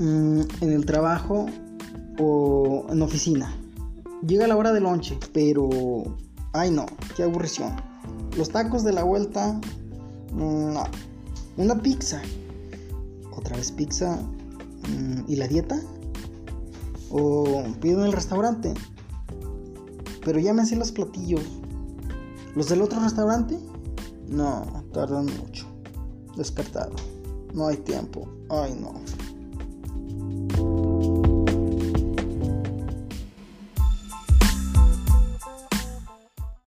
Mm, en el trabajo o en oficina. Llega la hora del lonche, pero... Ay no, qué aburrición. Los tacos de la vuelta... Mm, Una pizza. Otra vez pizza. Mm, ¿Y la dieta? O pido en el restaurante. Pero ya me hacen los platillos. ¿Los del otro restaurante? No, tardan mucho. Descartado. No hay tiempo. Ay, no.